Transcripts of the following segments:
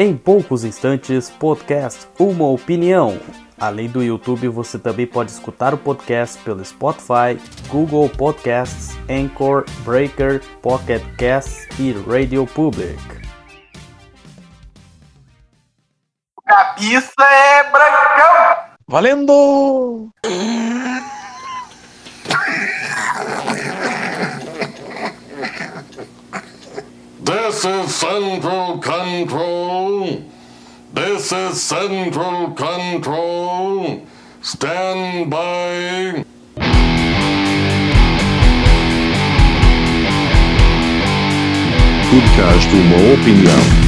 Em poucos instantes, podcast Uma Opinião. Além do YouTube, você também pode escutar o podcast pelo Spotify, Google Podcasts, Anchor, Breaker, Pocket Casts e Radio Public. Cabeça é brancão! Valendo! This is Central Control. This is Central Control. Stand by. Podcast Uma Opinião.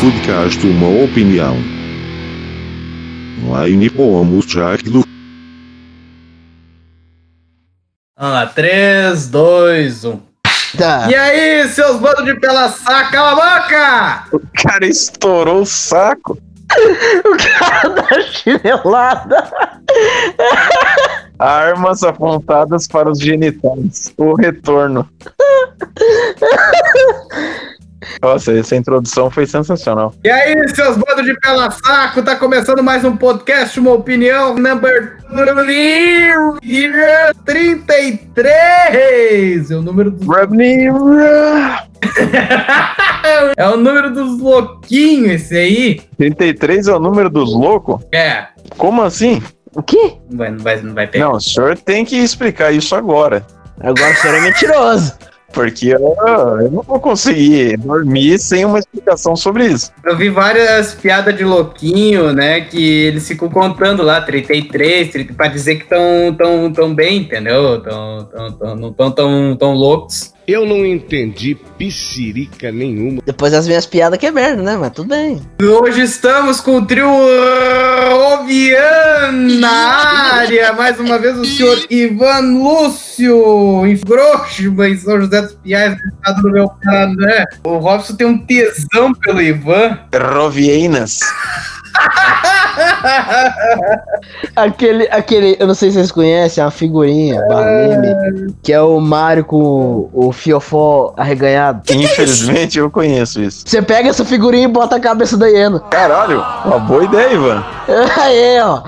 Podcast Uma Opinião. Online como Jack do Vamos lá, 3, 2, 1. Tá. E aí, seus bandos de pela saca, cala a boca! O cara estourou o saco. O cara da chinelada. Armas apontadas para os genitais. O retorno. Nossa, essa introdução foi sensacional. E aí, seus bandos de pela saco, tá começando mais um podcast, uma opinião, number 33! É o número dos... é o número dos louquinhos esse aí. 33 é o número dos loucos? É, Como assim? O quê? não vai, não vai, não vai pegar. Não, o senhor tem que explicar isso agora. Agora o senhor é mentiroso. Porque eu, eu não vou conseguir dormir sem uma explicação sobre isso. Eu vi várias piadas de louquinho, né? Que eles ficam contando lá, 33, 30, pra dizer que estão tão, tão bem, entendeu? Tão, tão, tão, não estão tão, tão loucos. Eu não entendi piscirica nenhuma. Depois das minhas piadas que é merda, né? Mas tudo bem. Hoje estamos com o trio uh, Ovian na área. Mais uma vez o senhor Ivan Lúcio, em Groshba, em São José dos Piais, do estado do meu Paraná. O Robson tem um tesão pelo Ivan. Rovieinas. Aquele, aquele, eu não sei se vocês conhecem, é uma figurinha, barra meme, que é o Mario com o fiofó arreganhado. Infelizmente eu conheço isso. Você pega essa figurinha e bota a cabeça da hiena. Caralho, uma boa ideia, Ivan. Aí, ó.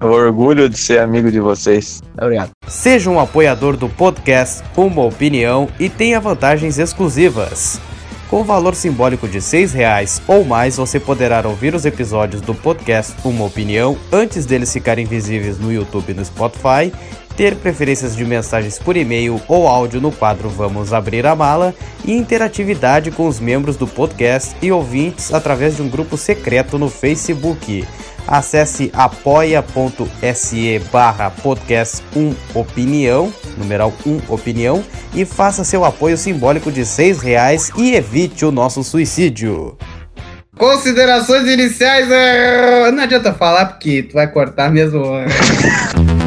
Eu orgulho de ser amigo de vocês. Obrigado. Seja um apoiador do podcast Uma Opinião e tenha vantagens exclusivas. Com o valor simbólico de 6 reais ou mais, você poderá ouvir os episódios do podcast Uma Opinião antes deles ficarem visíveis no YouTube e no Spotify, ter preferências de mensagens por e-mail ou áudio no quadro Vamos Abrir a Mala e interatividade com os membros do podcast e ouvintes através de um grupo secreto no Facebook. Acesse apoia.se barra podcast 1 opinião, numeral 1 opinião, e faça seu apoio simbólico de seis reais e evite o nosso suicídio. Considerações iniciais. é, Não adianta falar porque tu vai cortar mesmo.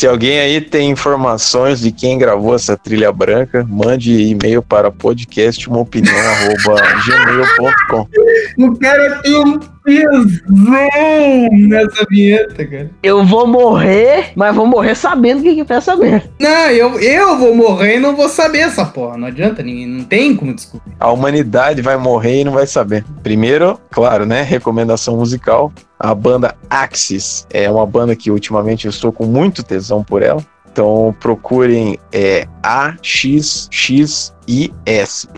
Se alguém aí tem informações de quem gravou essa trilha branca, mande e-mail para podcastmaopinião.gmail.com O cara tem um tesão nessa vinheta, cara. Eu vou morrer, mas vou morrer sabendo o que que é essa merda. Não, eu, eu vou morrer e não vou saber essa porra. Não adianta, ninguém, não tem como descobrir. A humanidade vai morrer e não vai saber. Primeiro, claro, né? Recomendação musical. A banda Axis é uma banda que ultimamente eu estou com muito tesão por ela. Então procurem é, AXXIS.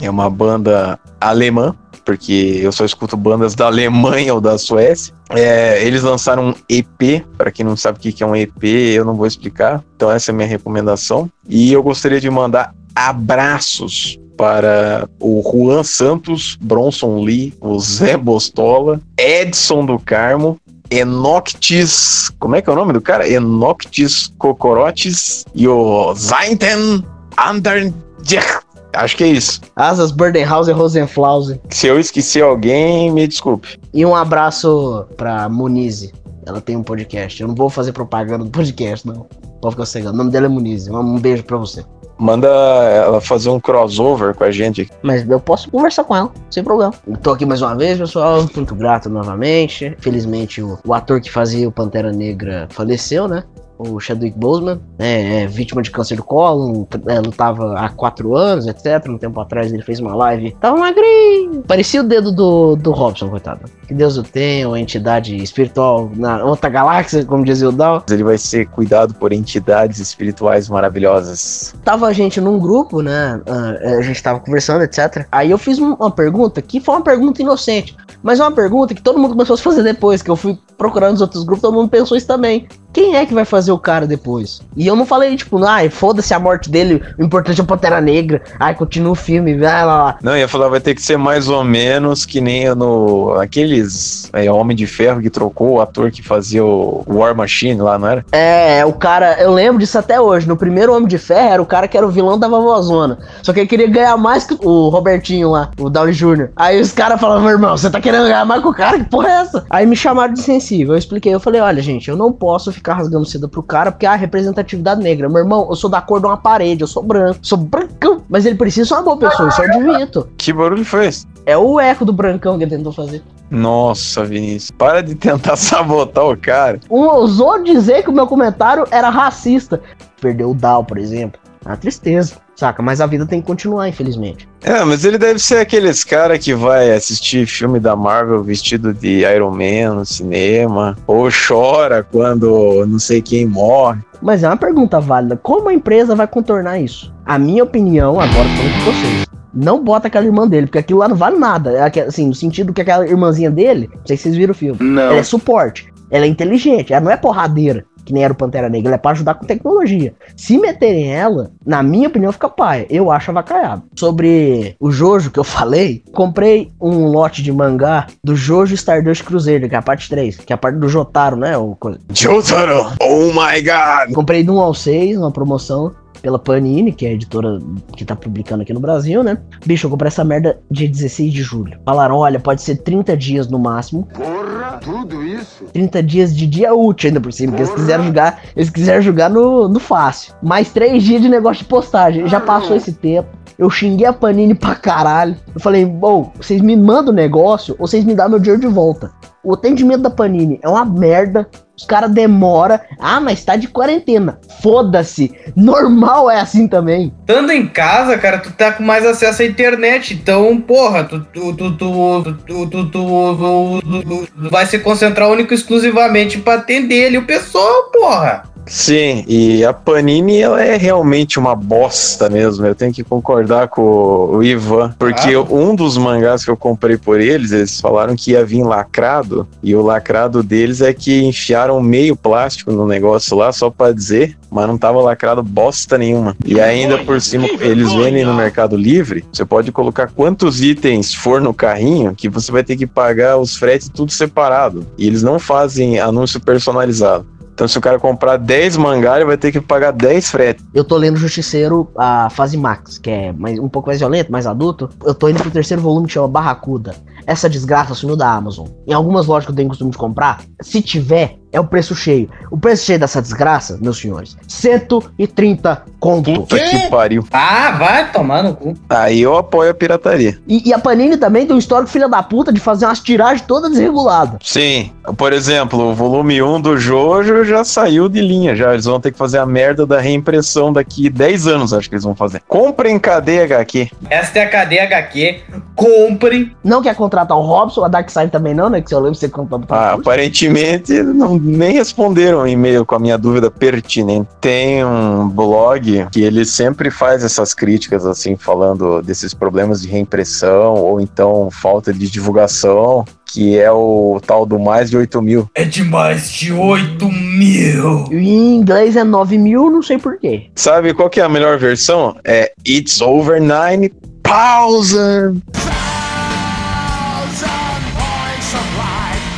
É uma banda alemã, porque eu só escuto bandas da Alemanha ou da Suécia. É, eles lançaram um EP, para quem não sabe o que é um EP, eu não vou explicar. Então essa é a minha recomendação. E eu gostaria de mandar abraços para o Juan Santos, Bronson Lee, o Zé Bostola, Edson do Carmo, Enoctis, como é que é o nome do cara? Enoctis Cocorotes e o Zainten Anderjech. Acho que é isso. Asas, Burdenhausen, Rosenflausen. Se eu esqueci alguém, me desculpe. E um abraço pra Munize. Ela tem um podcast. Eu não vou fazer propaganda do podcast, não. Pode ficar cegando. O nome dela é Munize. Um beijo pra você. Manda ela fazer um crossover com a gente. Mas eu posso conversar com ela, sem problema. Tô aqui mais uma vez, pessoal. Muito grato novamente. Felizmente, o, o ator que fazia o Pantera Negra faleceu, né? O Chadwick Boseman, né, é vítima de câncer do colo, é, lutava há quatro anos, etc. Um tempo atrás ele fez uma live, tava magrinho. Parecia o dedo do, do Robson, coitado. Que Deus o tenha, uma entidade espiritual na outra galáxia, como dizia o Dal. Ele vai ser cuidado por entidades espirituais maravilhosas. Tava a gente num grupo, né? ah, a gente tava conversando, etc. Aí eu fiz um- uma pergunta que foi uma pergunta inocente, mas é uma pergunta que todo mundo começou a se fazer depois, que eu fui procurando nos outros grupos, todo mundo pensou isso também. Quem é que vai fazer o cara depois? E eu não falei, tipo, ai, foda-se a morte dele, o importante é o Pantera Negra, ai, continua o filme, vai lá, lá. Não, ia falar, vai ter que ser mais ou menos que nem no. Aqueles. É, Homem de Ferro que trocou o ator que fazia o War Machine lá, não era? É, o cara, eu lembro disso até hoje. No primeiro Homem de Ferro era o cara que era o vilão da vovózona. Só que ele queria ganhar mais que o Robertinho lá, o Downey Jr. Aí os caras falavam, meu irmão, você tá querendo ganhar mais com o cara? Que porra é essa? Aí me chamaram de sensível. Eu expliquei, eu falei, olha, gente, eu não posso ficar rasgando seda pro cara porque há representatividade negra. Meu irmão, eu sou da cor de uma parede, eu sou branco, sou brancão. Mas ele precisa ser uma boa pessoa, isso eu admito. Que barulho foi esse? É o eco do brancão que ele tentou fazer. Nossa, Vinícius, para de tentar sabotar o cara. Um ousou dizer que o meu comentário era racista. Perdeu o Dow, por exemplo. É uma tristeza, saca? Mas a vida tem que continuar, infelizmente. É, mas ele deve ser aqueles cara que vai assistir filme da Marvel vestido de Iron Man no cinema, ou chora quando não sei quem morre. Mas é uma pergunta válida. Como a empresa vai contornar isso? A minha opinião, agora falando com vocês. Não bota aquela irmã dele, porque aquilo lá não vale nada. É assim, no sentido que aquela irmãzinha dele, não sei se vocês viram o filme. Não. Ela é suporte. Ela é inteligente. Ela não é porradeira, que nem era o Pantera Negra. Ela é pra ajudar com tecnologia. Se meterem ela, na minha opinião, fica paia. Eu acho avacaiado. Sobre o Jojo que eu falei, comprei um lote de mangá do Jojo Stardust Cruzeiro, que é a parte 3, que é a parte do Jotaro, né? O. Jotaro! Oh my god! Comprei do 1 ao 6, uma promoção pela Panini, que é a editora que tá publicando aqui no Brasil, né? Bicho, eu comprei essa merda dia 16 de julho. Falaram, olha, pode ser 30 dias no máximo. Porra, tudo isso? 30 dias de dia útil ainda por cima, porque eles quiseram jogar, eles quiseram jogar no, no fácil. Mais 3 dias de negócio de postagem. Já passou esse tempo. Eu xinguei a Panini pra caralho. Eu falei, bom, vocês me mandam o negócio ou vocês me dão meu dinheiro de volta. O atendimento da Panini é uma merda. Os caras demoram. Ah, mas tá de quarentena. Foda-se. Normal é assim também. Tanto em casa, cara, tu tá com mais acesso à internet. Então, porra, tu, tu, tu, tu, tu, tu, vai se concentrar único exclusivamente para atender ele o pessoal, porra. Sim, e a Panini ela é realmente uma bosta mesmo. Eu tenho que concordar com o Ivan, porque Ah. um dos mangás que eu comprei por eles, eles falaram que ia vir lacrado, e o lacrado deles é que enfiaram meio plástico no negócio lá só pra dizer, mas não tava lacrado bosta nenhuma. E ainda por cima eles vendem no Mercado Livre, você pode colocar quantos itens for no carrinho que você vai ter que pagar os fretes tudo separado. E eles não fazem anúncio personalizado. Então, se o cara comprar 10 mangá, ele vai ter que pagar 10 frete. Eu tô lendo Justiceiro, a fase Max, que é mais, um pouco mais violento, mais adulto. Eu tô indo pro terceiro volume que chama Barracuda. Essa desgraça sumiu da Amazon. Em algumas lojas que eu tenho costume de comprar, se tiver, é o preço cheio. O preço cheio dessa desgraça, meus senhores, 130 conto. Puta que pariu. Ah, vai tomar no cu. Aí eu apoio a pirataria. E, e a Panini também tem um histórico filha da puta de fazer umas tiragens todas desreguladas. Sim. Por exemplo, o volume 1 do Jojo já saiu de linha. Já eles vão ter que fazer a merda da reimpressão daqui 10 anos, acho que eles vão fazer. Comprem KD HQ. Esta é a cadeia HQ. Compre. Não quer contratar o Robson, a Darkseid também não, né? Que se eu lembro, você contou ah, Aparentemente, não, nem responderam o e-mail com a minha dúvida pertinente. Tem um blog que ele sempre faz essas críticas, assim, falando desses problemas de reimpressão ou então falta de divulgação que é o tal do mais de 8 mil. É de mais de 8 mil. Em inglês é 9 mil, não sei porquê. Sabe qual que é a melhor versão? É It's over 9,000.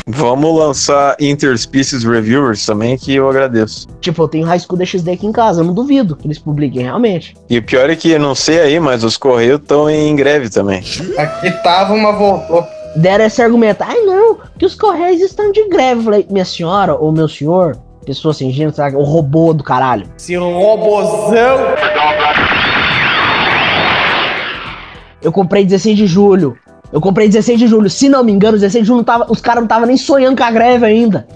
Vamos lançar Interspecies Reviewers também, que eu agradeço. Tipo, eu tenho High School DxD aqui em casa, eu não duvido que eles publiquem realmente. E o pior é que, eu não sei aí, mas os Correios estão em greve também. Aqui tava uma voltou. Deram esse argumento, ai não, que os Correios estão de greve. Eu falei, minha senhora ou meu senhor, pessoa sem gênero, sabe? o robô do caralho. Esse robozão. Eu comprei 16 de julho. Eu comprei 16 de julho. Se não me engano, 16 de julho não tava, os caras não estavam nem sonhando com a greve ainda.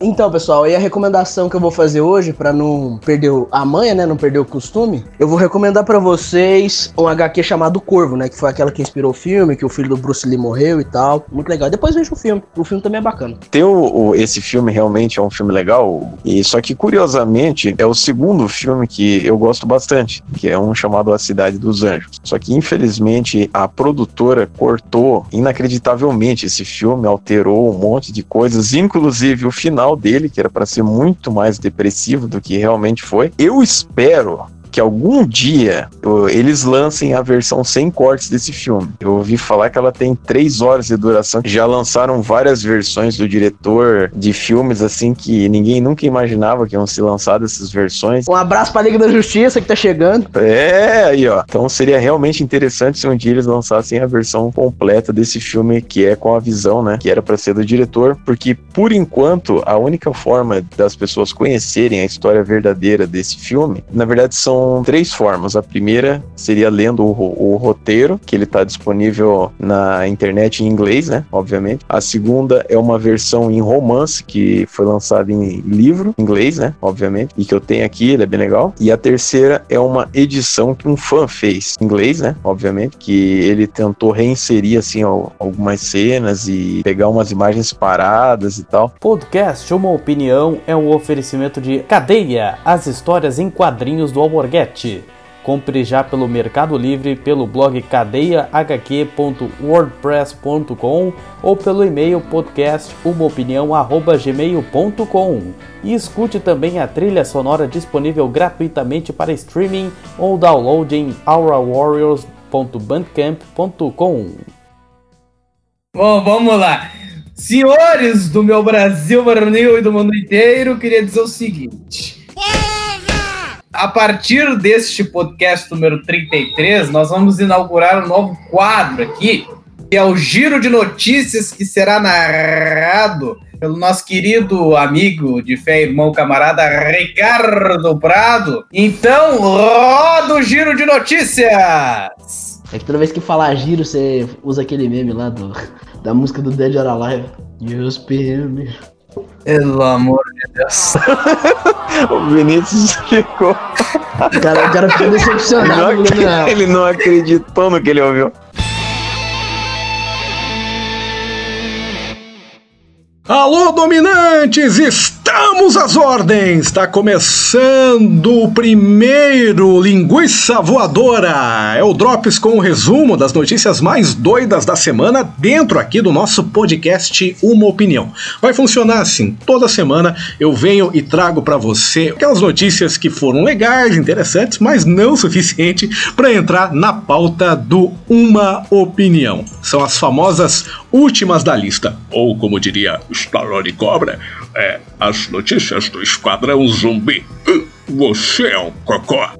Então, pessoal, e a recomendação que eu vou fazer hoje, pra não perder o- a manha, né? Não perder o costume, eu vou recomendar pra vocês um HQ chamado Corvo, né? Que foi aquela que inspirou o filme, que o filho do Bruce Lee morreu e tal. Muito legal. Depois veja o filme. O filme também é bacana. Tem o, o- esse filme realmente é um filme legal, e só que curiosamente é o segundo filme que eu gosto bastante, que é um chamado A Cidade dos Anjos. Só que infelizmente a produtora cortou inacreditavelmente esse filme, alterou um monte de coisas, inclusive o final dele, que era para ser muito mais depressivo do que realmente foi. Eu espero que algum dia eles lancem a versão sem cortes desse filme. Eu ouvi falar que ela tem três horas de duração. Já lançaram várias versões do diretor de filmes assim que ninguém nunca imaginava que iam ser lançadas essas versões. Um abraço pra Liga da Justiça que tá chegando. É, aí ó. Então seria realmente interessante se um dia eles lançassem a versão completa desse filme que é com a visão, né? Que era pra ser do diretor, porque por enquanto a única forma das pessoas conhecerem a história verdadeira desse filme, na verdade são três formas. A primeira seria lendo o, o roteiro, que ele tá disponível na internet em inglês, né? Obviamente. A segunda é uma versão em romance que foi lançada em livro, em inglês, né? Obviamente. E que eu tenho aqui, ele é bem legal. E a terceira é uma edição que um fã fez, em inglês, né? Obviamente, que ele tentou reinserir assim al- algumas cenas e pegar umas imagens paradas e tal. Podcast Uma Opinião é um oferecimento de Cadeia, as histórias em quadrinhos do Alborguete. Compre já pelo Mercado Livre, pelo blog cadeiahq.wordpress.com ou pelo e-mail podcastumaopinião@gmail.com. E escute também a trilha sonora disponível gratuitamente para streaming ou download em aurawarriors.bandcamp.com. Bom, vamos lá. Senhores do meu Brasil varonil e do mundo inteiro, queria dizer o seguinte. A partir deste podcast número 33, nós vamos inaugurar um novo quadro aqui, que é o Giro de Notícias, que será narrado pelo nosso querido amigo de fé, irmão, camarada Ricardo Prado. Então, roda o Giro de Notícias! É que toda vez que falar giro, você usa aquele meme lá do, da música do Dead or Alive. Just me. Pelo amor de Deus. O Vinícius ficou. O cara, o cara ficou Ele decepcionado. não, no ac- ele não acreditou no que ele ouviu. Alô, dominantes! Estamos às ordens! Está começando o primeiro Linguiça Voadora! É o Drops com o resumo das notícias mais doidas da semana dentro aqui do nosso podcast Uma Opinião. Vai funcionar assim: toda semana eu venho e trago para você aquelas notícias que foram legais, interessantes, mas não suficiente para entrar na pauta do Uma Opinião. São as famosas últimas da lista, ou como diria Stallone Cobra, é as notícias do Esquadrão Zumbi. Você é um cocó.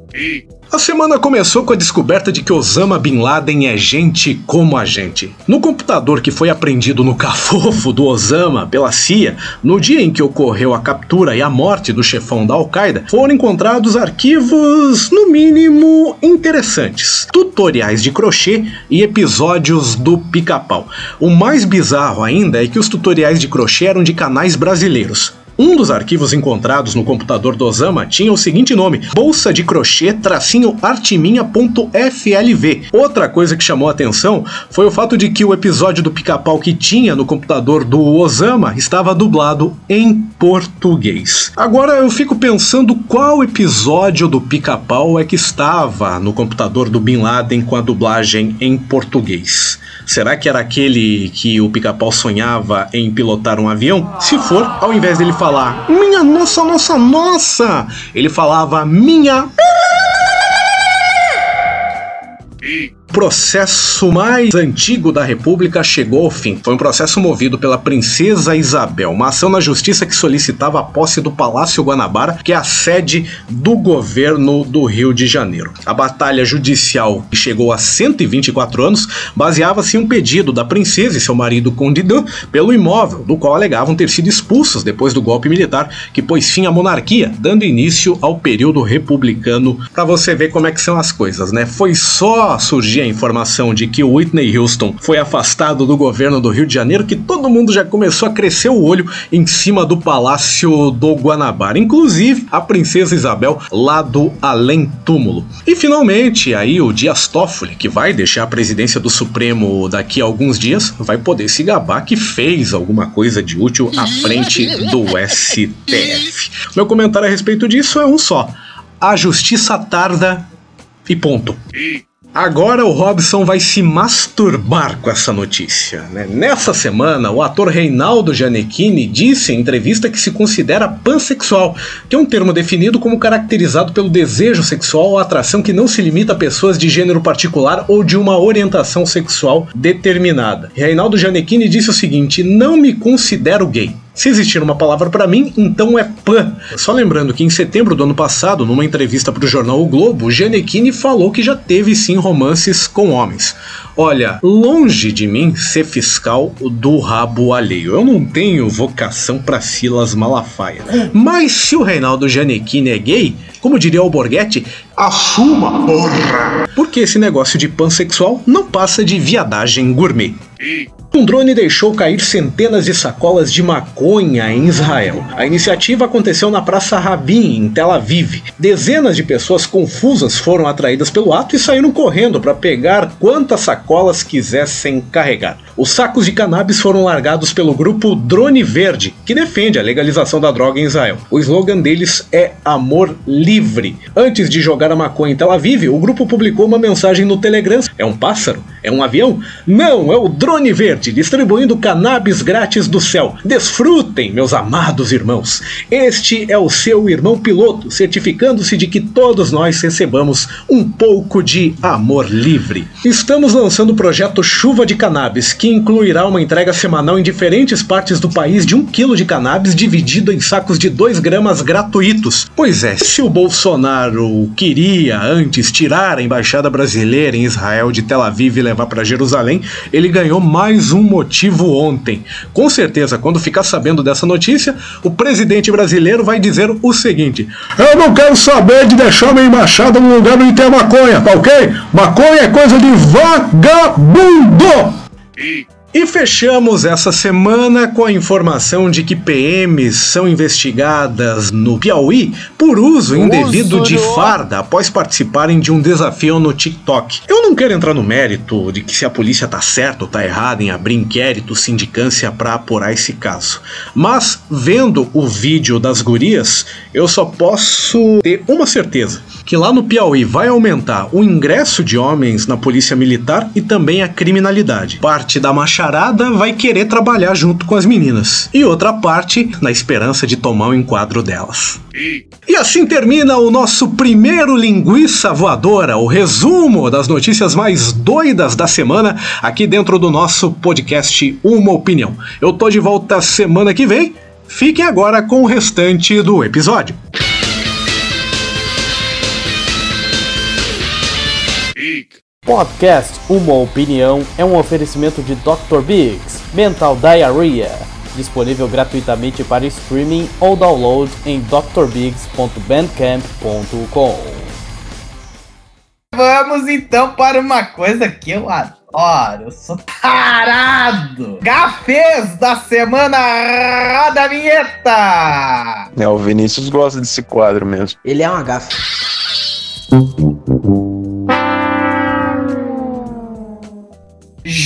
A semana começou com a descoberta de que Osama Bin Laden é gente como a gente. No computador que foi apreendido no cafofo do Osama pela CIA, no dia em que ocorreu a captura e a morte do chefão da Al-Qaeda, foram encontrados arquivos, no mínimo, interessantes. Tutoriais de crochê e episódios do pica-pau. O mais bizarro ainda é que os tutoriais de crochê eram de canais brasileiros. Um dos arquivos encontrados no computador do Osama tinha o seguinte nome: bolsa de crochê tracinho artiminha.flv. Outra coisa que chamou a atenção foi o fato de que o episódio do pica-pau que tinha no computador do Osama estava dublado em português. Agora eu fico pensando qual episódio do pica-pau é que estava no computador do Bin Laden com a dublagem em português. Será que era aquele que o pica-pau sonhava em pilotar um avião? Se for, ao invés dele falar minha nossa, nossa, nossa, ele falava minha. Processo mais antigo da República chegou ao fim. Foi um processo movido pela princesa Isabel, uma ação na justiça que solicitava a posse do Palácio Guanabara, que é a sede do governo do Rio de Janeiro. A batalha judicial, que chegou a 124 anos, baseava-se em um pedido da princesa e seu marido Conde Dan pelo imóvel, do qual alegavam ter sido expulsos depois do golpe militar que pôs fim à monarquia, dando início ao período republicano. Para você ver como é que são as coisas, né? Foi só surgir a informação de que o Whitney Houston foi afastado do governo do Rio de Janeiro que todo mundo já começou a crescer o olho em cima do Palácio do Guanabara, inclusive a princesa Isabel lá do além túmulo. E finalmente aí o Dias Toffoli, que vai deixar a presidência do Supremo daqui a alguns dias, vai poder se gabar que fez alguma coisa de útil à frente do STF. Meu comentário a respeito disso é um só. A justiça tarda e ponto. Agora o Robson vai se masturbar com essa notícia. Né? Nessa semana, o ator Reinaldo Gianecchini disse em entrevista que se considera pansexual, que é um termo definido como caracterizado pelo desejo sexual ou atração que não se limita a pessoas de gênero particular ou de uma orientação sexual determinada. Reinaldo Gianecchini disse o seguinte: Não me considero gay. Se existir uma palavra para mim, então é pan. Só lembrando que em setembro do ano passado, numa entrevista para o jornal O Globo, Gianecchini falou que já teve sim romances com homens. Olha, longe de mim ser fiscal do rabo alheio. Eu não tenho vocação para Silas Malafaia. Mas se o Reinaldo Gianecchini é gay, como diria o Borghetti, assuma, porra! Porque esse negócio de pansexual não passa de viadagem gourmet. Um drone deixou cair centenas de sacolas de maconha em Israel. A iniciativa aconteceu na Praça Rabin, em Tel Aviv. Dezenas de pessoas confusas foram atraídas pelo ato e saíram correndo para pegar quantas sacolas quisessem carregar. Os sacos de cannabis foram largados pelo grupo Drone Verde, que defende a legalização da droga em Israel. O slogan deles é Amor Livre. Antes de jogar a maconha em Tel Aviv, o grupo publicou uma mensagem no Telegram. É um pássaro? É um avião? Não, é o Drone Verde, distribuindo cannabis grátis do céu. Desfrutem, meus amados irmãos. Este é o seu irmão piloto, certificando-se de que todos nós recebamos um pouco de amor livre. Estamos lançando o projeto Chuva de Cannabis, que incluirá uma entrega semanal em diferentes partes do país de um quilo de cannabis dividido em sacos de 2 gramas gratuitos. Pois é, se o Bolsonaro queria antes tirar a embaixada brasileira em Israel de Tel Aviv e levar para Jerusalém, ele ganhou mais um motivo ontem. Com certeza, quando ficar sabendo dessa notícia, o presidente brasileiro vai dizer o seguinte: Eu não quero saber de deixar minha embaixada num lugar onde tem maconha, tá ok? Maconha é coisa de vagabundo! E fechamos essa semana com a informação de que PMs são investigadas no Piauí por uso indevido de farda após participarem de um desafio no TikTok. Eu não quero entrar no mérito de que se a polícia tá certa ou tá errada em abrir inquérito sindicância para apurar esse caso, mas vendo o vídeo das gurias, eu só posso ter uma certeza, que lá no Piauí vai aumentar o ingresso de homens na polícia militar e também a criminalidade. Parte da macharada vai querer trabalhar junto com as meninas, e outra parte na esperança de tomar o enquadro delas. E assim termina o nosso primeiro Linguiça Voadora, o resumo das notícias mais doidas da semana, aqui dentro do nosso podcast Uma Opinião. Eu tô de volta semana que vem. Fiquem agora com o restante do episódio. Podcast Uma Opinião é um oferecimento de Dr. Biggs, Mental Diarrhea, disponível gratuitamente para streaming ou download em drbiggs.bandcamp.com. Vamos então para uma coisa que eu adoro. Eu sou tarado. Gafês da semana roda a vinheta. É, o Vinícius gosta desse quadro mesmo. Ele é uma gafa.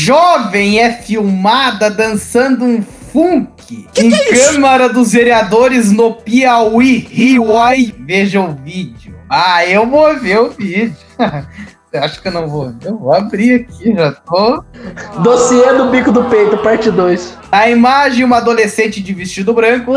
Jovem é filmada dançando um funk em que é isso? Câmara dos Vereadores no Piauí. Rio aí. Veja o vídeo. Ah, eu vou ver o vídeo. Você acha que eu não vou ver? Eu vou abrir aqui, já tô. Dossiê do bico do peito, parte 2. A imagem, uma adolescente de vestido branco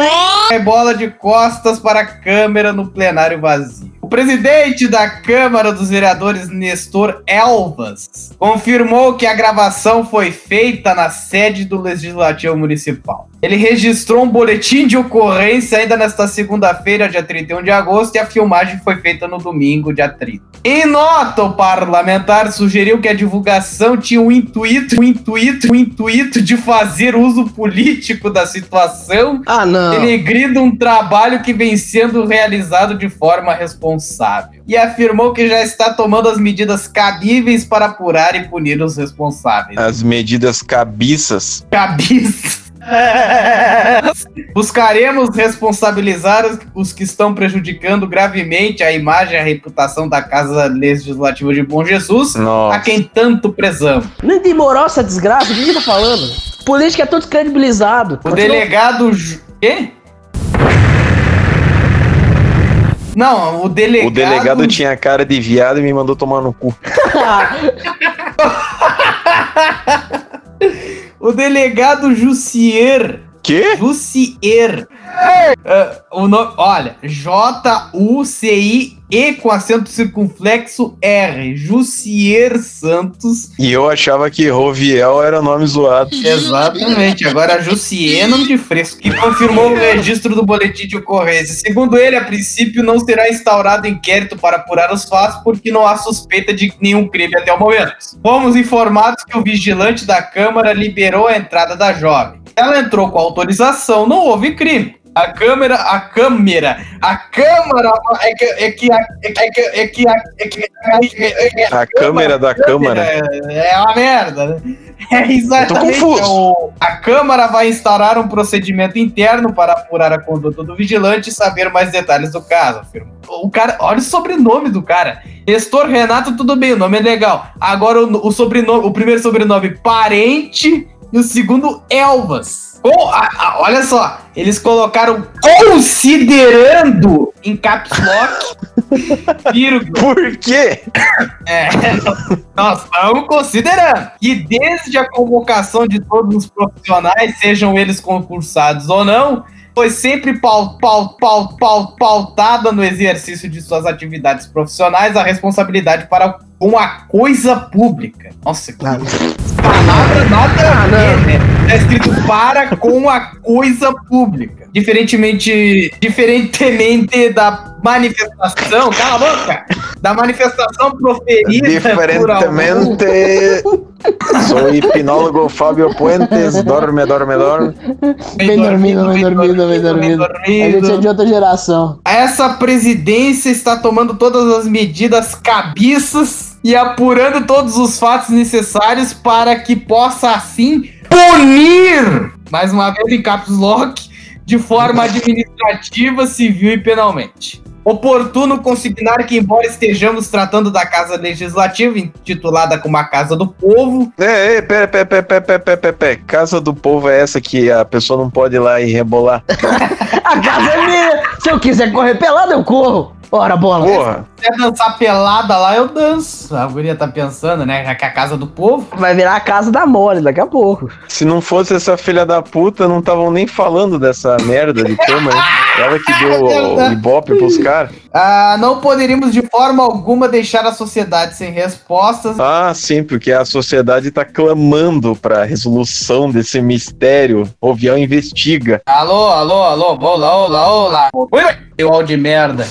rebola de costas para a câmera no plenário vazio. O presidente da Câmara dos Vereadores, Nestor Elvas, confirmou que a gravação foi feita na sede do Legislativo Municipal. Ele registrou um boletim de ocorrência ainda nesta segunda-feira, dia 31 de agosto, e a filmagem foi feita no domingo, dia 30. Em nota, o parlamentar sugeriu que a divulgação tinha o intuito, o intuito, o intuito de fazer uso político da situação, Ah, não. denegrindo um trabalho que vem sendo realizado de forma responsável. E afirmou que já está tomando as medidas cabíveis para apurar e punir os responsáveis. As medidas cabiças. Cabeça. Buscaremos responsabilizar os- que estão prejudicando gravemente a imagem e a reputação da Casa Legislativa de Bom Jesus, a Nossa. quem tanto prezamos. Nem tem moral essa desgraça, o que você tá falando? Política é todo descredibilizado. O Continua- delegado. Quê? Não, o delegado. O delegado tinha cara de viado e me mandou tomar no cu. O delegado Jussier. Quê? Jussier. Ah, o nome, olha, J-U-C-I-E com acento circunflexo R. Jussier Santos. E eu achava que Roviel era nome zoado. Exatamente. Agora Jussier, nome de fresco, que confirmou o registro do boletim de ocorrência. Segundo ele, a princípio não será instaurado inquérito para apurar os fatos, porque não há suspeita de nenhum crime até o momento. Fomos informados que o vigilante da Câmara liberou a entrada da jovem. Ela entrou com autorização, não houve crime. A câmera, a câmera, a câmara é que é que a- é que é que é que a- é que é A câmera da Câmara. é, é uma merda, né? É exatamente. Eu tô confuso. o- a Câmara vai instaurar um procedimento interno para apurar a conduta do vigilante e saber mais detalhes do caso, afirmou. O cara, olha o sobrenome do cara. Nestor Renato, tudo bem, o nome é legal. Agora o, o sobrenome, o primeiro sobrenome parente e o segundo Elvas. Com- a- a- olha só, eles colocaram considerando em caps lock, vírgula. Por quê? É, nós estamos considerando. E desde a convocação de todos os profissionais, sejam eles concursados ou não, foi sempre pau, pau, pau, pau, pautada no exercício de suas atividades profissionais a responsabilidade para com a coisa pública. Nossa, que Ah, palavra nada a ver, né? Tá escrito para com a coisa pública. Diferentemente, diferentemente da manifestação, cala a boca, da manifestação proferida por algum, Diferentemente. Sou hipnólogo Fábio Puentes. Dorme, dorme, dorme. Bem dormido, bem dormido, bem dormido. A gente é de outra geração. Essa presidência está tomando todas as medidas cabiças e apurando todos os fatos necessários para que possa assim punir, mais uma vez em caps lock, de forma administrativa, civil e penalmente. Oportuno consignar que, embora estejamos tratando da Casa Legislativa, intitulada como a Casa do Povo. É, é, pera, pera, pera, pera, pera, pera, pera. Casa do Povo é essa que a pessoa não pode ir lá e rebolar. a casa é minha! Se eu quiser correr pelado, eu corro! Ora, bola. Porra. quer dançar pelada lá, eu danço. A guria tá pensando, né? Já que é a Casa do Povo. Vai virar a casa da mole daqui a pouco. Se não fosse essa filha da puta, não estavam nem falando dessa merda de câmera. Ela que deu o ibope pros caras. Ah, não poderíamos de forma alguma deixar a sociedade sem respostas. Ah, sim, porque a sociedade tá clamando pra resolução desse mistério. O Ovião investiga. Alô, alô, alô, olá, olá, olá. Oi, oi. Deu áudio de merda.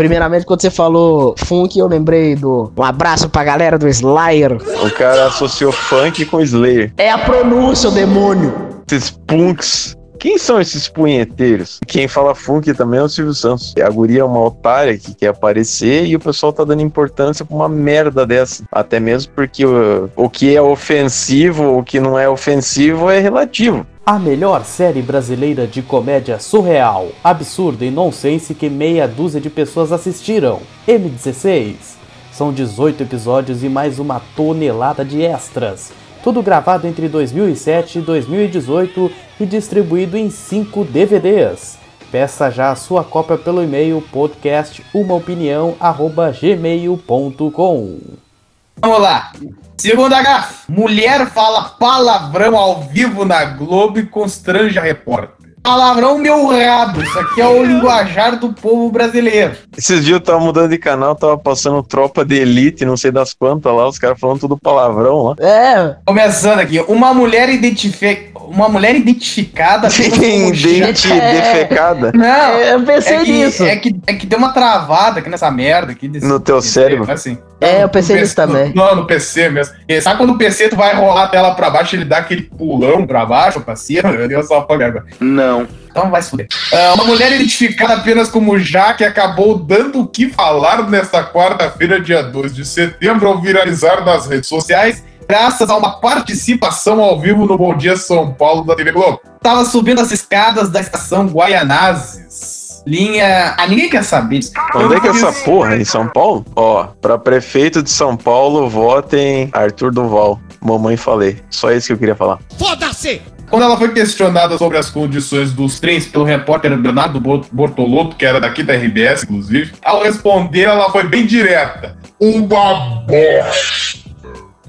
Primeiramente, quando você falou funk, eu lembrei do. Um abraço pra galera do Slayer. O cara associou funk com Slayer. É a pronúncia, o demônio. Esses punks. Quem são esses punheteiros? Quem fala funk também é o Silvio Santos. A guria é uma otária que quer aparecer e o pessoal tá dando importância pra uma merda dessa. Até mesmo porque o, o que é ofensivo, o que não é ofensivo é relativo. A melhor série brasileira de comédia surreal, absurda e nonsense que meia dúzia de pessoas assistiram. M16. São 18 episódios e mais uma tonelada de extras. Tudo gravado entre 2007 e 2018 e distribuído em 5 DVDs. Peça já a sua cópia pelo e-mail podcast umaopinião@gmail.com. Vamos lá. Segunda gafa. Mulher fala palavrão ao vivo na Globo e constrange a repórter. Palavrão meu rabo. Isso aqui é o linguajar do povo brasileiro. Esses dias eu tava mudando de canal, tava passando tropa de elite, não sei das quantas lá, os caras falando tudo palavrão lá. É, Começando aqui. Uma mulher identifica. Uma mulher identificada. como Dente É. defecada Não, eu pensei é que, nisso. É que, é que deu uma travada aqui nessa merda aqui. Desse, no teu desse- cérebro. Assim. É, eu pensei nisso também. Não, no PC mesmo. E sabe quando o PC tu vai rolar a tela pra baixo, ele dá aquele pulão pra baixo, pra cima? Meu Deus, só agora. Não. Então vai se fuder. Ah, uma mulher identificada apenas como Jaque acabou dando o que falar nesta quarta-feira, dia 2 de setembro, ao viralizar nas redes sociais, graças a uma participação ao vivo no Bom Dia São Paulo da TV Globo. Tava subindo as escadas da estação Guaianazes. Linha. Ah, ninguém quer saber disso. Onde é que é essa porra? Em São Paulo? Ó, pra prefeito de São Paulo, votem Arthur Duval. Mamãe falei. Só isso que eu queria falar. Quando ela foi questionada sobre as condições dos trens pelo repórter Bernardo Bor- Bortolotto, que era daqui da RBS, inclusive, ao responder, ela foi bem direta. Uma bosta.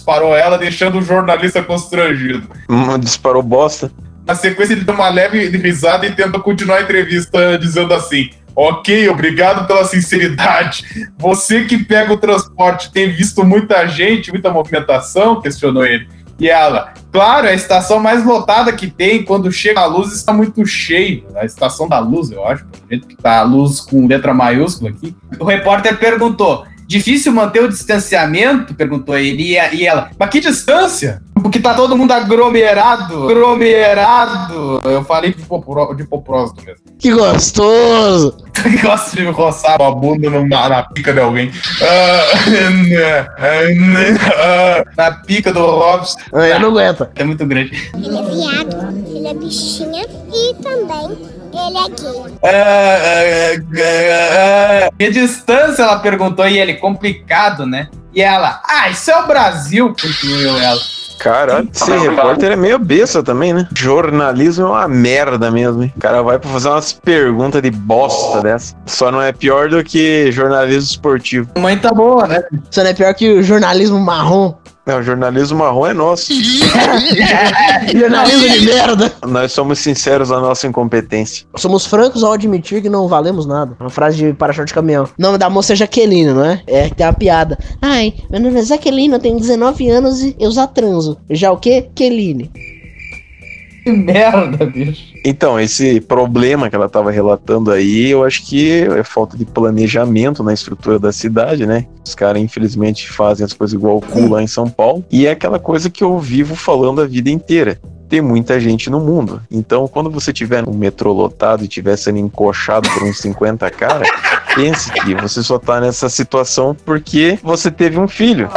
Parou ela, deixando o jornalista constrangido. Hum, Disparou bosta. Na sequência, ele deu uma leve risada e tentou continuar a entrevista dizendo assim: Ok, obrigado pela sinceridade. Você que pega o transporte tem visto muita gente, muita movimentação? Questionou ele. E ela, claro, é a estação mais lotada que tem. Quando chega a luz, está muito cheio. A estação da luz, eu acho, pelo jeito que tá a luz com letra maiúscula aqui. O repórter perguntou: difícil manter o distanciamento? Perguntou ele. E ela, mas que distância? Porque tá todo mundo aglomerado. Aglomerado. Eu falei de, popro, de poprósito mesmo. que gostoso. Eu gosto de roçar a bunda numa- na pica de alguém. Ah, ah, na pica do Robson. Eu não aguento. É muito grande. Ele é viado, ele é bichinha e também ele é gay. Ah, ah, ah, ah. Que distância ela perguntou e ele, complicado, né? E ela, ah, isso é o Brasil, continuou ela. Caralho, esse repórter é meio besta também, né? Jornalismo é uma merda mesmo, hein? O cara vai pra fazer umas perguntas de bosta dessa. Só não é pior do que jornalismo esportivo. Mãe tá boa, né? Isso não é pior que o jornalismo marrom. Não, o jornalismo marrom é nosso. jornalismo de merda. Nós somos sinceros na nossa incompetência. Somos francos ao admitir que não valemos nada. Uma frase de para-choque de caminhão. O nome da moça é Jaqueline, não é? É, tem uma piada. Ai, meu nome é Jaqueline, eu tenho 19 anos e eu já transo. Já o quê? Queline. Que merda, bicho. Então, esse problema que ela estava relatando aí, eu acho que é falta de planejamento na estrutura da cidade, né? Os caras, infelizmente, fazem as coisas igual o cu lá em São Paulo. E é aquela coisa que eu vivo falando a vida inteira. Tem muita gente no mundo. Então, quando você tiver um metrô lotado e estiver sendo encoxado por uns 50 caras, pense que você só tá nessa situação porque você teve um filho.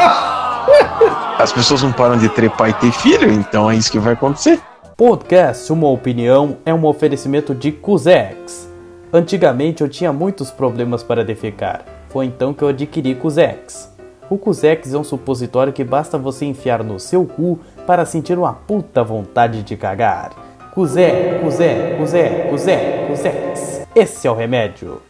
As pessoas não param de trepar e ter filho, então é isso que vai acontecer. Podcast Uma Opinião é um oferecimento de Cusex. Antigamente eu tinha muitos problemas para defecar. Foi então que eu adquiri Cusex. O Cusex é um supositório que basta você enfiar no seu cu para sentir uma puta vontade de cagar. Cusé, Cusé, Cusé, Cusé, Cusex. Esse é o remédio.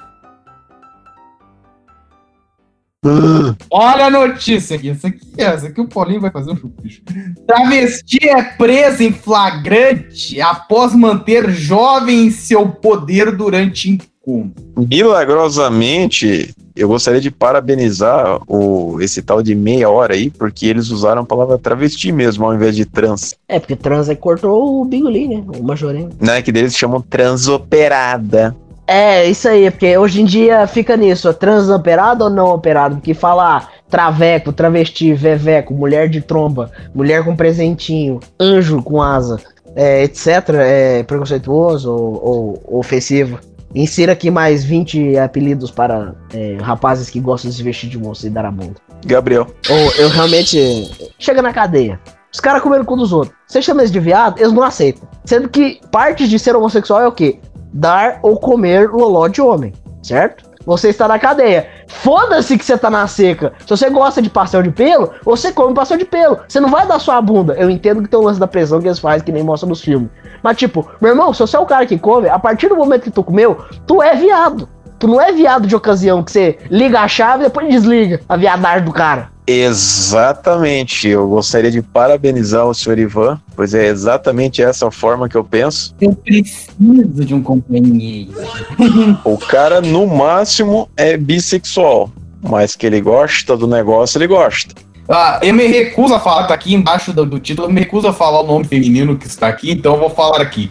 Olha a notícia aqui. Essa aqui, essa aqui o Paulinho vai fazer um chupicho. Travesti é presa em flagrante após manter jovem em seu poder durante encontro. Milagrosamente, eu gostaria de parabenizar o, esse tal de meia hora aí, porque eles usaram a palavra travesti mesmo, ao invés de trans. É, porque trans aí cortou o Bigoli, né? O Majorem. Né? Que deles chamam transoperada. É, isso aí, porque hoje em dia fica nisso, é trans operado ou não operado? Porque fala ah, traveco, travesti, veveco, mulher de tromba, mulher com presentinho, anjo com asa, é, etc. É preconceituoso ou, ou ofensivo. Insira aqui mais 20 apelidos para é, rapazes que gostam de se vestir de moça e dar a bunda. Gabriel. Ou eu realmente. Chega na cadeia. Os caras comendo com dos outros. Você chama eles de viado, eles não aceitam. Sendo que parte de ser homossexual é o quê? Dar ou comer loló de homem, certo? Você está na cadeia. Foda-se que você tá na seca. Se você gosta de pastel de pelo, você come pastel de pelo. Você não vai dar sua bunda. Eu entendo que tem o lance da prisão que eles fazem, que nem mostra nos filmes. Mas, tipo, meu irmão, se você é o cara que come, a partir do momento que tu comeu, tu é viado. Tu não é viado de ocasião que você liga a chave e depois desliga a viadagem do cara. Exatamente. Eu gostaria de parabenizar o senhor Ivan, pois é exatamente essa forma que eu penso. Eu preciso de um companheiro. O cara, no máximo, é bissexual. Mas que ele gosta do negócio, ele gosta. Ah, eu me recuso a falar, tá aqui embaixo do, do título, eu me recuso a falar o nome feminino que está aqui, então eu vou falar aqui.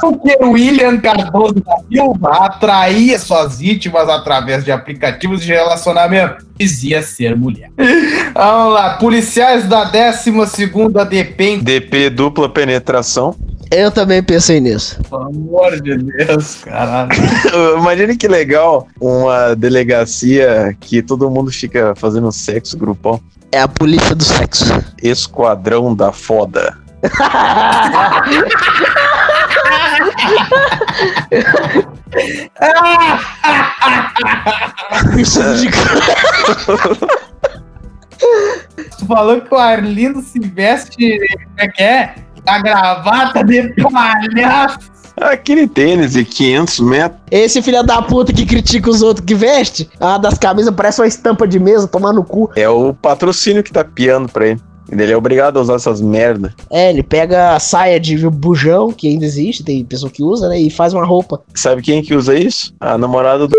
Porque o William Cardoso da Silva atraía suas vítimas através de aplicativos de relacionamento. Dizia ser mulher. Vamos lá, policiais da 12 DP, DP dupla penetração. Eu também pensei nisso. pelo amor de Deus, caralho. Imagine que legal uma delegacia que todo mundo fica fazendo sexo grupal. É a polícia do sexo. Esquadrão da foda. Tu falou que o Arlindo se veste, como é que é? A gravata de palhaço. Aquele tênis de 500 metros. Esse filho da puta que critica os outros que veste, a das camisas parece uma estampa de mesa, tomar no cu. É o patrocínio que tá piando pra ele. Ele é obrigado a usar essas merda. É, ele pega a saia de bujão, que ainda existe, tem pessoa que usa, né? E faz uma roupa. Sabe quem que usa isso? A namorada do.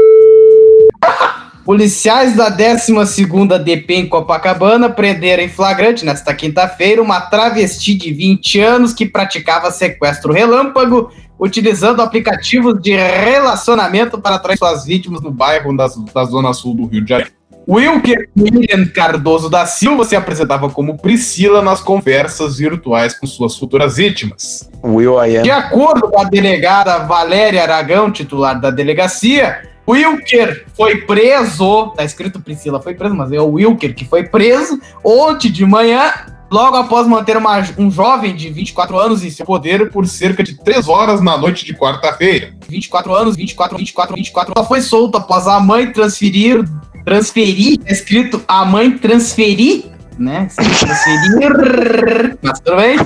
Policiais da 12ª DP em Copacabana prenderam em flagrante nesta quinta-feira uma travesti de 20 anos que praticava sequestro relâmpago utilizando aplicativos de relacionamento para atrair suas vítimas no bairro da, da zona sul do Rio de Janeiro. Wilker William Cardoso da Silva se apresentava como Priscila nas conversas virtuais com suas futuras vítimas. Will I Am. De acordo com a delegada Valéria Aragão, titular da delegacia, Wilker foi preso. Tá escrito Priscila foi preso, mas é o Wilker que foi preso ontem de manhã, logo após manter uma- um jovem de 24 anos em seu poder por cerca de 3 horas na noite de quarta-feira. 24 anos, 24, 24, 24. Ela foi solta após a mãe transferir. Transferir, tá escrito a mãe transferir, né? Transferir. Mas tudo bem.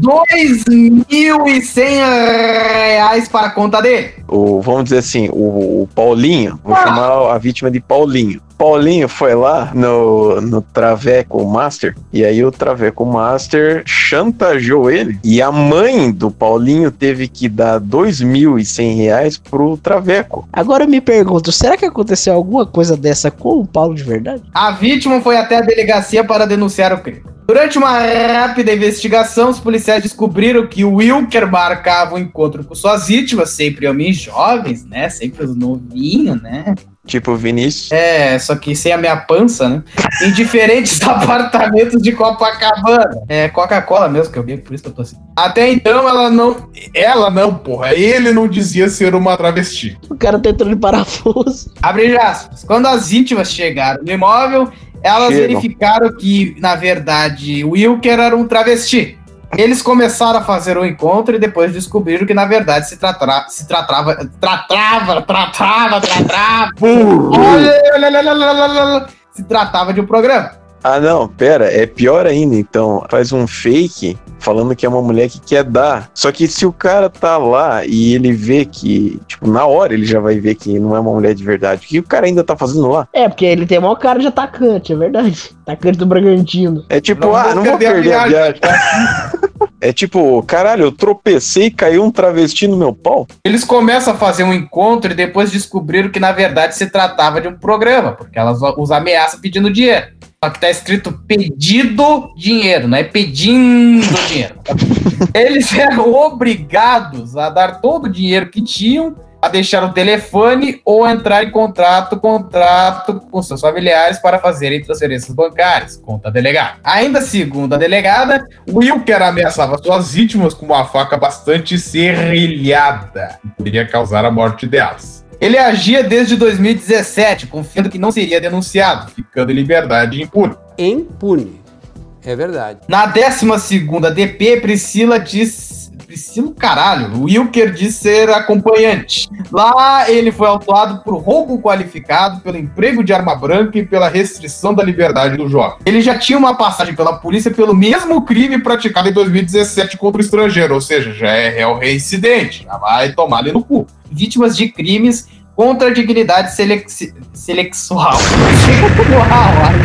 2.100 reais para a conta dele. O, vamos dizer assim, o, o Paulinho, vou chamar a vítima de Paulinho. Paulinho foi lá no, no Traveco Master, e aí o Traveco Master chantageou ele, e a mãe do Paulinho teve que dar 2.100 reais pro Traveco. Agora eu me pergunto, será que aconteceu alguma coisa dessa com o Paulo de verdade? A vítima foi até a delegacia para denunciar o crime. Durante uma rápida investigação, os policiais descobriram que o Wilker marcava o encontro com suas vítimas, sempre homens jovens, né? Sempre os novinhos, né? Tipo o Vinícius. É, só que sem a minha pança, né? Em diferentes apartamentos de Copacabana. É Coca-Cola mesmo que eu bebo, por isso que eu tô assim. Até então ela não. Ela não, porra. Ele não dizia ser uma travesti. O cara tá entrando em parafuso. Abre aspas. Quando as vítimas chegaram no imóvel, elas Chegam. verificaram que, na verdade, o Wilker era um travesti. Eles começaram a fazer o encontro e depois descobriram que, na verdade, se, tratava, se tratava. Tratava, tratava, tratava. olha, olha, olha, olha, olha, olha, se tratava de um programa. Ah, não, pera, é pior ainda. Então, faz um fake falando que é uma mulher que quer dar. Só que se o cara tá lá e ele vê que, tipo, na hora ele já vai ver que não é uma mulher de verdade. O que o cara ainda tá fazendo lá? É, porque ele tem o maior cara de atacante, é verdade. Atacante do Bragantino. É tipo, Não ah, não vou perder a perder a viagem. viagem. É tipo, caralho, eu tropecei e caiu um travesti no meu pau. Eles começam a fazer um encontro e depois descobriram que, na verdade, se tratava de um programa, porque elas os ameaçam pedindo dinheiro. Só que tá escrito pedido dinheiro, não é pedindo dinheiro. Eles eram obrigados a dar todo o dinheiro que tinham, a deixar o telefone ou entrar em contrato, contrato com seus familiares para fazerem transferências bancárias, conta delegada. Ainda segundo a delegada, Wilker ameaçava suas vítimas com uma faca bastante serrilhada, que poderia causar a morte delas. Ele agia desde 2017, confiando que não seria denunciado, ficando em liberdade impune. impune. É verdade. Na 12 DP, Priscila diz. Priscila, caralho, o Wilker diz ser acompanhante. Lá ele foi autuado por roubo qualificado, pelo emprego de arma branca e pela restrição da liberdade do jovem. Ele já tinha uma passagem pela polícia pelo mesmo crime praticado em 2017 contra o estrangeiro, ou seja, já é réu reincidente, já vai tomar ali no cu. Vítimas de crimes contra a dignidade selex... Sexual,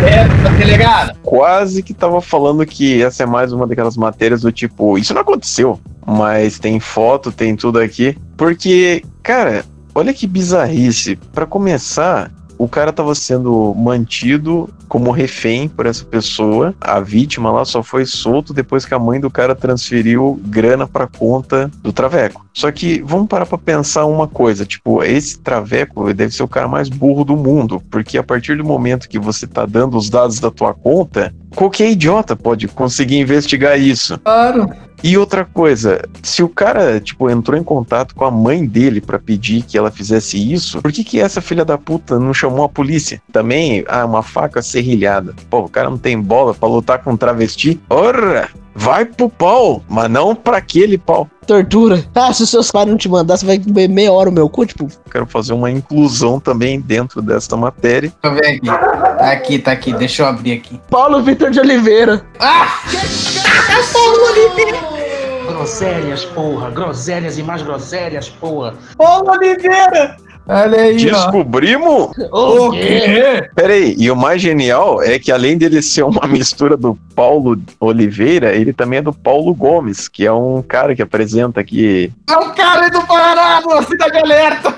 alerta, delegado. Quase que tava falando que essa é mais uma daquelas matérias do tipo, isso não aconteceu, mas tem foto, tem tudo aqui. Porque, cara, olha que bizarrice. Pra começar, o cara tava sendo mantido como refém por essa pessoa. A vítima lá só foi solto depois que a mãe do cara transferiu grana pra conta do Traveco. Só que vamos parar pra pensar uma coisa, tipo, esse Traveco deve ser o cara mais burro do mundo, porque a partir do momento que você tá dando os dados da tua conta, qualquer idiota pode conseguir investigar isso. Claro. E outra coisa, se o cara, tipo, entrou em contato com a mãe dele pra pedir que ela fizesse isso, por que que essa filha da puta não chamou a polícia? Também, ah, uma faca serrilhada. Pô, o cara não tem bola pra lutar com um travesti? Ora, vai pro pau, mas não pra aquele pau. Tortura. Ah, se os seus pais não te mandar, você vai comer meia hora o meu cu, tipo. Quero fazer uma inclusão também dentro desta matéria. Deixa eu ver aqui. Tá aqui, tá aqui. Deixa eu abrir aqui. Paulo Vitor de Oliveira. Ah! Paulo Oliveira! Groselhas, porra. Groselhas e mais groselhas, porra. Paulo Oliveira! Olha aí, ó. Descobrimos? O quê? Peraí, e o mais genial é que além dele ser uma mistura do Paulo Oliveira, ele também é do Paulo Gomes, que é um cara que apresenta aqui. É o cara aí do Paraná, do Cidade Alerta!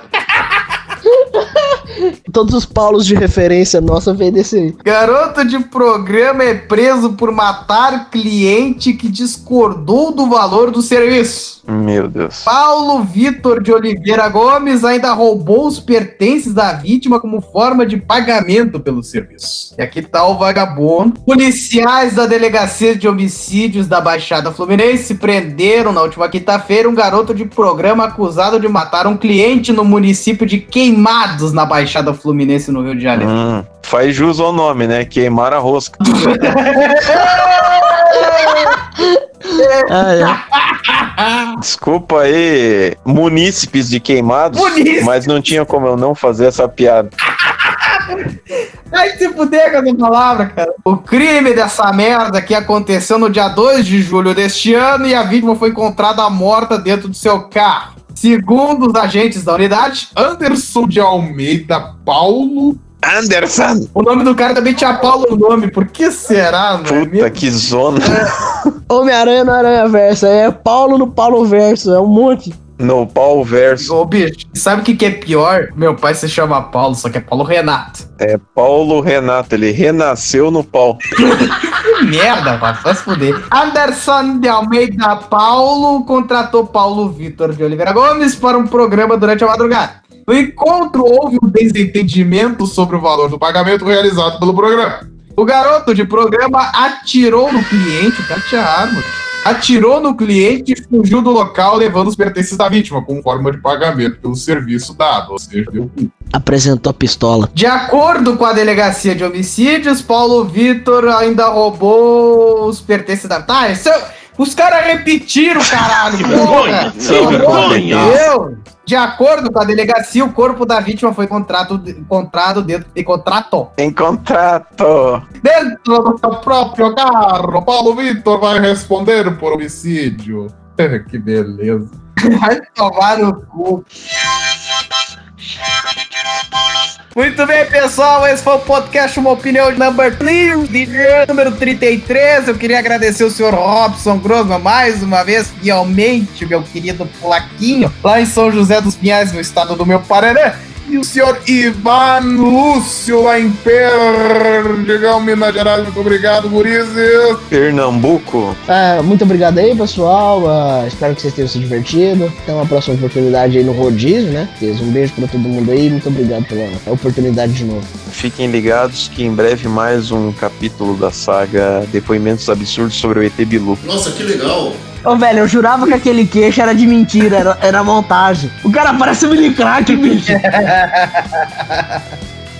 Todos os Paulos de referência nossa vem desse aí. Garoto de programa é preso por matar cliente que discordou do valor do serviço. Meu Deus. Paulo Vitor de Oliveira Gomes ainda roubou os pertences da vítima como forma de pagamento pelo serviço. E aqui tá o vagabundo. Policiais da Delegacia de Homicídios da Baixada Fluminense prenderam na última quinta-feira um garoto de programa acusado de matar um cliente no município de Queimados, na Baixada Fluminense, no Rio de Janeiro. Hum, faz jus ao nome, né? Queimar a rosca. Desculpa aí, munícipes de queimados, Munícipes. mas não tinha como eu não fazer essa piada. Ai, se fuder com essa palavra, cara. O crime dessa merda que aconteceu no dia 2 de julho deste ano e a vítima foi encontrada morta dentro do seu carro. Segundo os agentes da unidade, Anderson de Almeida Paulo. Anderson! O nome do cara também tinha Paulo no nome, por que será, mano? Puta que zona. Homem-Aranha no Aranha Verso. É Paulo no Paulo Verso. É um monte. No pau verso. Ô, bicho, sabe o que, que é pior? Meu pai se chama Paulo, só que é Paulo Renato. É Paulo Renato, ele renasceu no pau. Que merda, mano, só se fuder. Anderson de Almeida Paulo contratou Paulo Vitor de Oliveira Gomes para um programa durante a madrugada. No encontro, houve um desentendimento sobre o valor do pagamento realizado pelo programa. O garoto de programa atirou no cliente, o cara tinha arma, atirou no cliente e fugiu do local levando os pertences da vítima, como forma de pagamento pelo serviço dado, ou seja, deu cu. Apresentou a pistola. De acordo com a delegacia de homicídios, Paulo Vitor ainda roubou os pertences da. Tá, isso, os caras repetiram, caralho! Sem vergonha. Deus! De acordo com a delegacia, o corpo da vítima foi encontrado, encontrado dentro de contrato. Em contrato. Dentro do seu próprio carro, Paulo Vitor vai responder por homicídio. que beleza. Vai tomar no cu. Muito bem, pessoal. Esse foi o podcast Uma Opinião de Number 3, de número 33. Eu queria agradecer o senhor Robson Grossman mais uma vez, fielmente, meu querido Plaquinho, lá em São José dos Pinhais, no estado do meu Paraná. E o senhor Ivan Lúcio, lá em Perdigão, Minas Gerais. Muito obrigado, gurizes. Pernambuco. Ah, muito obrigado aí, pessoal. Ah, espero que vocês tenham se divertido. Até uma próxima oportunidade aí no rodízio, né? Um beijo pra todo mundo aí. Muito obrigado pela oportunidade de novo. Fiquem ligados que em breve mais um capítulo da saga Depoimentos Absurdos sobre o ET Bilu. Nossa, que legal. Ô, velho, eu jurava que aquele queixo era de mentira, era, era montagem. O cara parece um mini crack, bicho.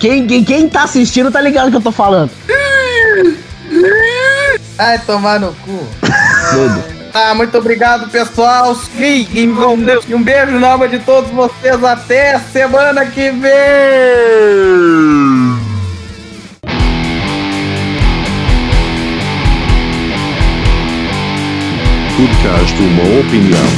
Quem, quem, quem tá assistindo tá ligado que eu tô falando. Ai, tomar no cu. Ah, muito obrigado, pessoal. Fiquem com Deus. E um beijo na alma de todos vocês. Até semana que vem. podcast Uma Opinião.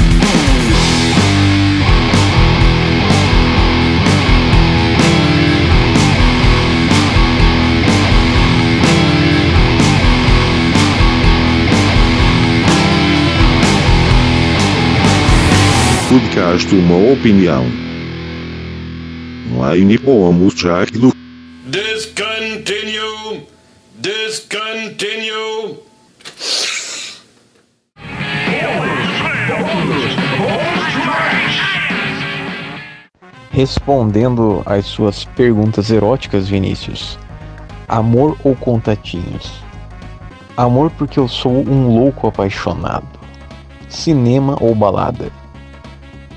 podcast Uma Opinião. Line Pomos Jack do. Discontinue! Discontinue! Respondendo às suas perguntas eróticas, Vinícius. Amor ou contatinhos? Amor porque eu sou um louco apaixonado. Cinema ou balada?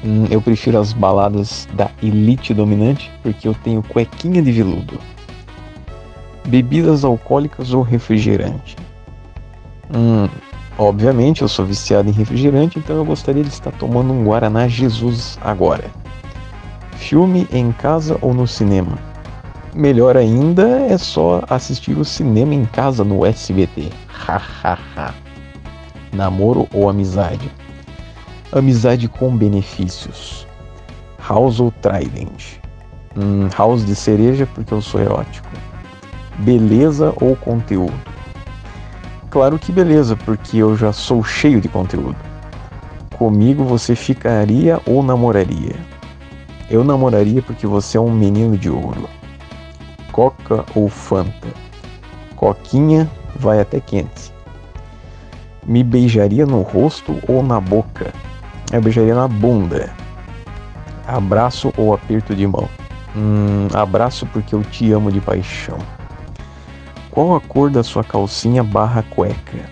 Hum, eu prefiro as baladas da elite dominante porque eu tenho cuequinha de veludo. Bebidas alcoólicas ou refrigerante? Hum, obviamente eu sou viciado em refrigerante, então eu gostaria de estar tomando um Guaraná Jesus agora. Filme em casa ou no cinema? Melhor ainda é só assistir o cinema em casa no SBT. Hahaha. Namoro ou amizade? Amizade com benefícios. House ou Trident? Hum, house de cereja porque eu sou erótico. Beleza ou conteúdo? Claro que beleza, porque eu já sou cheio de conteúdo. Comigo você ficaria ou namoraria? Eu namoraria porque você é um menino de ouro. Coca ou Fanta? Coquinha vai até quente. Me beijaria no rosto ou na boca? Eu beijaria na bunda. Abraço ou aperto de mão? Hum, abraço porque eu te amo de paixão. Qual a cor da sua calcinha barra cueca?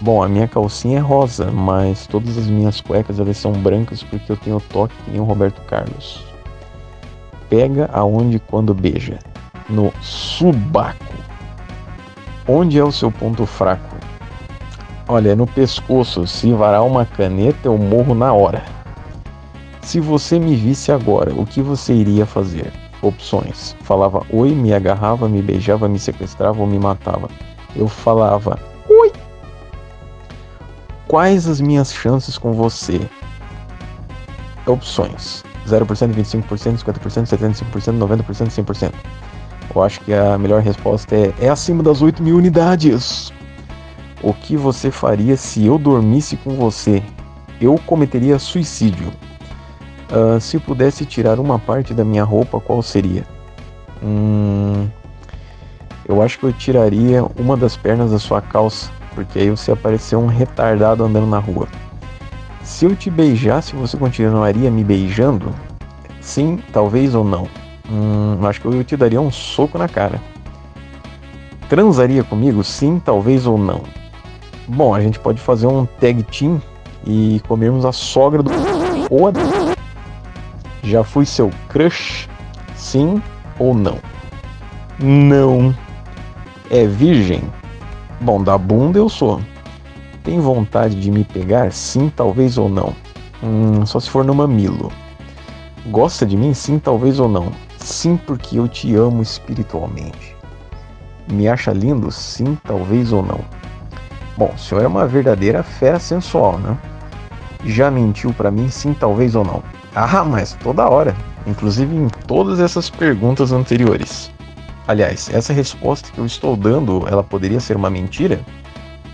Bom, a minha calcinha é rosa, mas todas as minhas cuecas elas são brancas porque eu tenho toque que nem o Roberto Carlos. Pega aonde quando beija? No subaco. Onde é o seu ponto fraco? Olha, é no pescoço. Se varar uma caneta, eu morro na hora. Se você me visse agora, o que você iria fazer? Opções: falava oi, me agarrava, me beijava, me sequestrava ou me matava. Eu falava oi. Quais as minhas chances com você? Opções: 0%, 25%, 50%, 75%, 90%, 100%. Eu acho que a melhor resposta é, é acima das 8 mil unidades. O que você faria se eu dormisse com você? Eu cometeria suicídio. Uh, se pudesse tirar uma parte da minha roupa, qual seria? Hum, eu acho que eu tiraria uma das pernas da sua calça, porque aí você apareceu um retardado andando na rua. Se eu te beijasse, você continuaria me beijando? Sim, talvez ou não. Hum, acho que eu te daria um soco na cara. Transaria comigo? Sim, talvez ou não. Bom, a gente pode fazer um tag team e comermos a sogra do ou a já fui seu crush? Sim ou não? Não. É virgem? Bom, da bunda eu sou. Tem vontade de me pegar? Sim, talvez ou não. Hum, só se for no mamilo. Gosta de mim? Sim, talvez ou não. Sim, porque eu te amo espiritualmente. Me acha lindo? Sim, talvez ou não. Bom, o senhor é uma verdadeira fera sensual, né? Já mentiu para mim? Sim, talvez ou não. Ah, mas toda hora. Inclusive em todas essas perguntas anteriores. Aliás, essa resposta que eu estou dando, ela poderia ser uma mentira?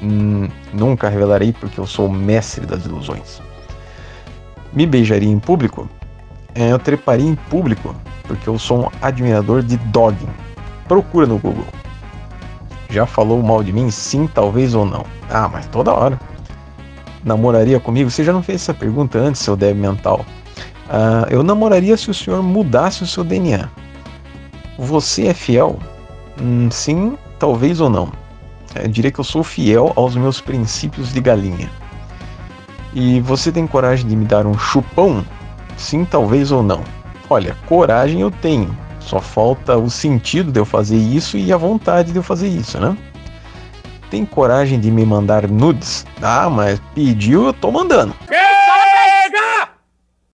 Hum, nunca revelarei porque eu sou mestre das ilusões. Me beijaria em público? É, eu treparia em público porque eu sou um admirador de dogging. Procura no Google. Já falou mal de mim? Sim, talvez ou não. Ah, mas toda hora. Namoraria comigo? Você já não fez essa pergunta antes, seu débil mental. Uh, eu namoraria se o senhor mudasse o seu DNA. Você é fiel? Hum, sim, talvez ou não. Eu diria que eu sou fiel aos meus princípios de galinha. E você tem coragem de me dar um chupão? Sim, talvez ou não. Olha, coragem eu tenho. Só falta o sentido de eu fazer isso e a vontade de eu fazer isso, né? Tem coragem de me mandar nudes? Ah, mas pediu, eu tô mandando. Que